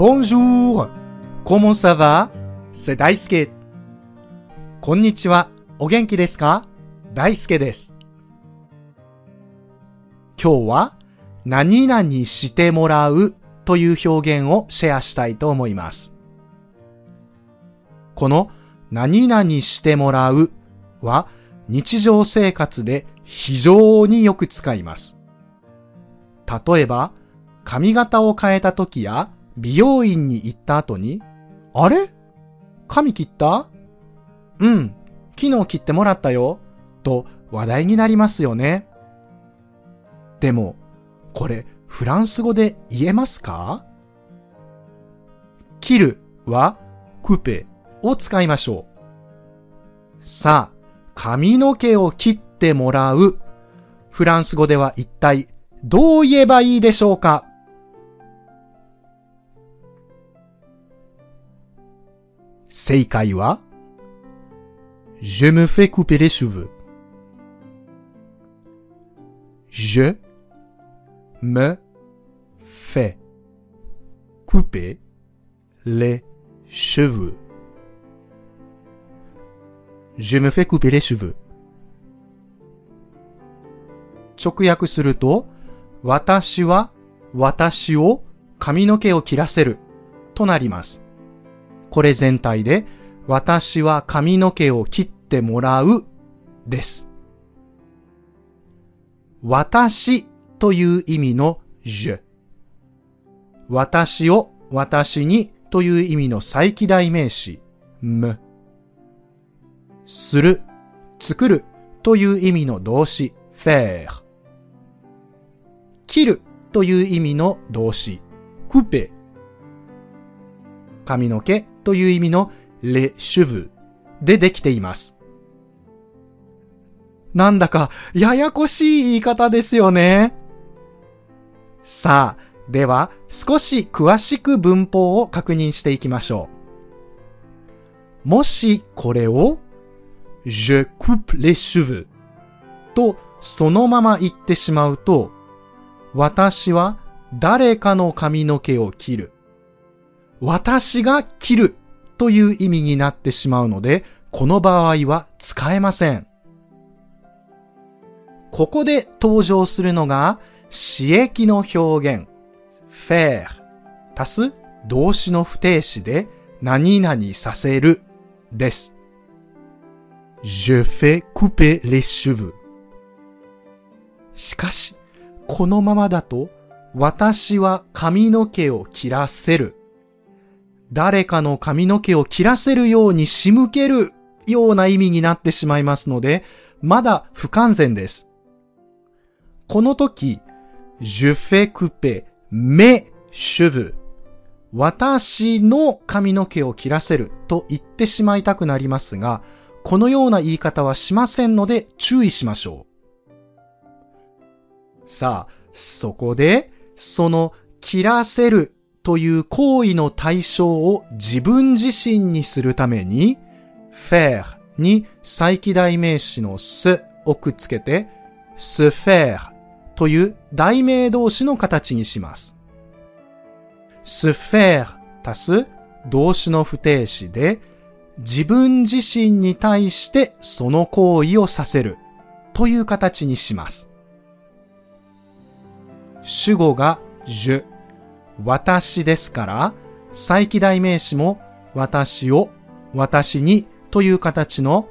Bonjour! Comment ça va? C'est 大輔。こんにちは。お元気ですか大輔です。今日は、何々してもらうという表現をシェアしたいと思います。この何々してもらうは日常生活で非常によく使います。例えば、髪型を変えた時や美容院に行った後に、あれ？髪切った？うん、昨日切ってもらったよ、と話題になりますよね。でも、これフランス語で言えますか？切るはクペを使いましょう。さあ、髪の毛を切ってもらう。フランス語では一体どう言えばいいでしょうか？正解は Je me fais couper les cheveux. Je me fais couper les cheveux. Je me fais couper les cheveux. 直訳すると、私は私を髪の毛を切らせるとなります。これ全体で、私は髪の毛を切ってもらうです。私という意味の je。私を私にという意味の再起代名詞 me。する、作るという意味の動詞 faire。切るという意味の動詞 couper。髪の毛という意味の les cheveux でできています。なんだかややこしい言い方ですよね。さあ、では少し詳しく文法を確認していきましょう。もしこれを je coupe les cheveux とそのまま言ってしまうと、私は誰かの髪の毛を切る。私が切るという意味になってしまうので、この場合は使えません。ここで登場するのが、詞液の表現、faire 足す動詞の不定詞で、何々させるです。Je fais couper les cheveux. しかし、このままだと、私は髪の毛を切らせる。誰かの髪の毛を切らせるように仕向けるような意味になってしまいますので、まだ不完全です。この時、je fais couper mes cheveux 私の髪の毛を切らせると言ってしまいたくなりますが、このような言い方はしませんので注意しましょう。さあ、そこで、その切らせるという行為の対象を自分自身にするために、faire に再起代名詞の s をくっつけて、se faire という代名動詞の形にします。se faire 足す動詞の不定詞で、自分自身に対してその行為をさせるという形にします。主語が je 私ですから、再起代名詞も私を、私にという形の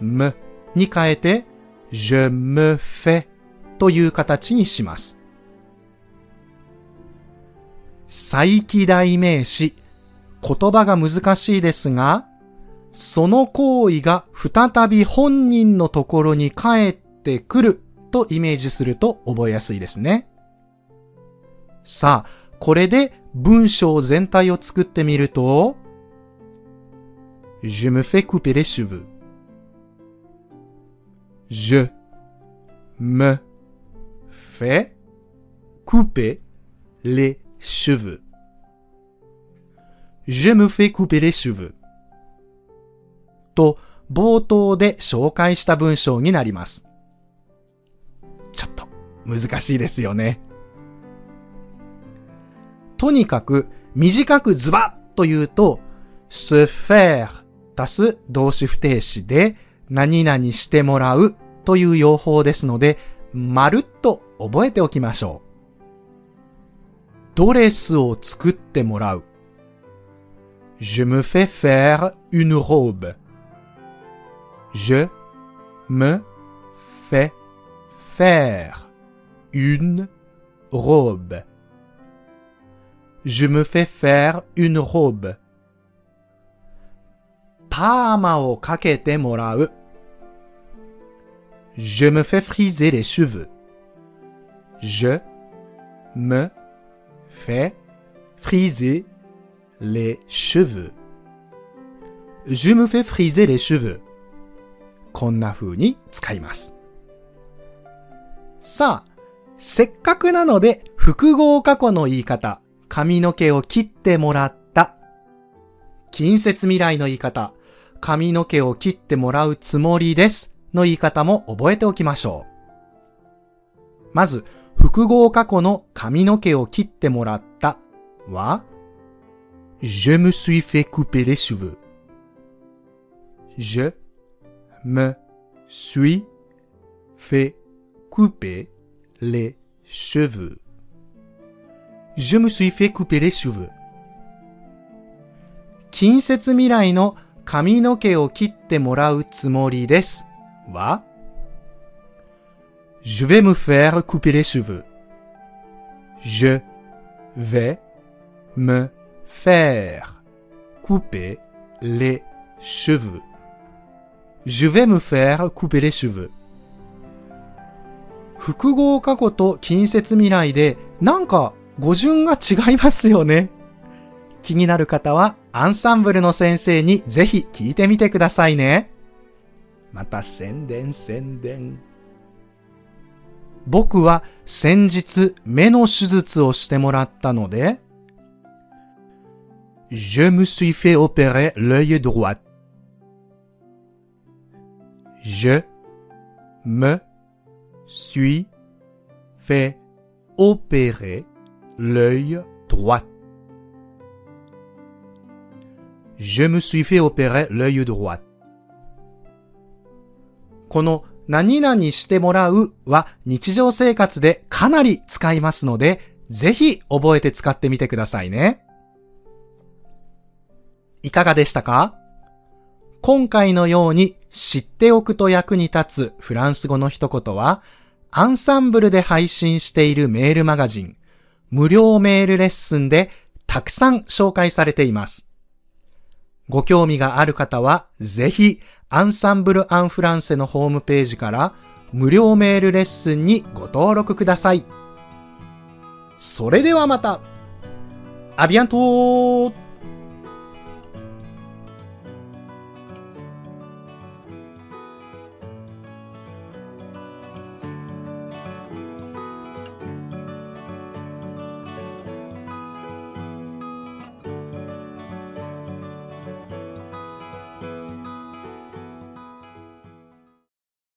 m に変えて je me fais という形にします。再起代名詞。言葉が難しいですが、その行為が再び本人のところに帰ってくるとイメージすると覚えやすいですね。さあ、これで文章全体を作ってみると、Je me fais couper les cheveux. Je me fais couper les cheveux. Je me fais couper les cheveux. と冒頭で紹介した文章になります。ちょっと難しいですよね。とにかく短くズバッと言うと、se faire 足す動詞不定詞で何々してもらうという用法ですので、まるっと覚えておきましょう。ドレスを作ってもらう。Je me fais faire une robe. Je me fais faire une robe. Je me fais faire une robe. パーマをかけてもらう。Je me fais friser les cheveux. Je me fais friser les cheveux. Je me fais friser les cheveux. こんな風に使います。さあ、せっかくなので複合過去の言い方、髪の毛を切ってもらった。近接未来の言い方、髪の毛を切ってもらうつもりですの言い方も覚えておきましょう。まず、複合過去の髪の毛を切ってもらったは、Je me suis fait couper les cheveux. Je me suis fait couper les cheveux. Je me suis fait couper les cheveux. 近接未来の髪の毛を切ってもらうつもりですは Je vais me faire couper les cheveux. Je vais me faire couper les cheveux. Je vais me faire couper les cheveux. 複合過去と近接未来でなんか語順が違いますよね。気になる方はアンサンブルの先生にぜひ聞いてみてくださいね。また宣伝宣伝。僕は先日目の手術をしてもらったので、Je me suis fait opérer l'œil droit. Je me suis fait opérer l'œil droit. Je me suis fait opérer l'œil droit. この何々してもらうは日常生活でかなり使いますので、ぜひ覚えて使ってみてくださいね。いかがでしたか今回のように知っておくと役に立つフランス語の一言は、アンサンブルで配信しているメールマガジン、無料メールレッスンでたくさん紹介されています。ご興味がある方は、ぜひ、アンサンブル・アン・フランセのホームページから無料メールレッスンにご登録ください。それではまたアビアントー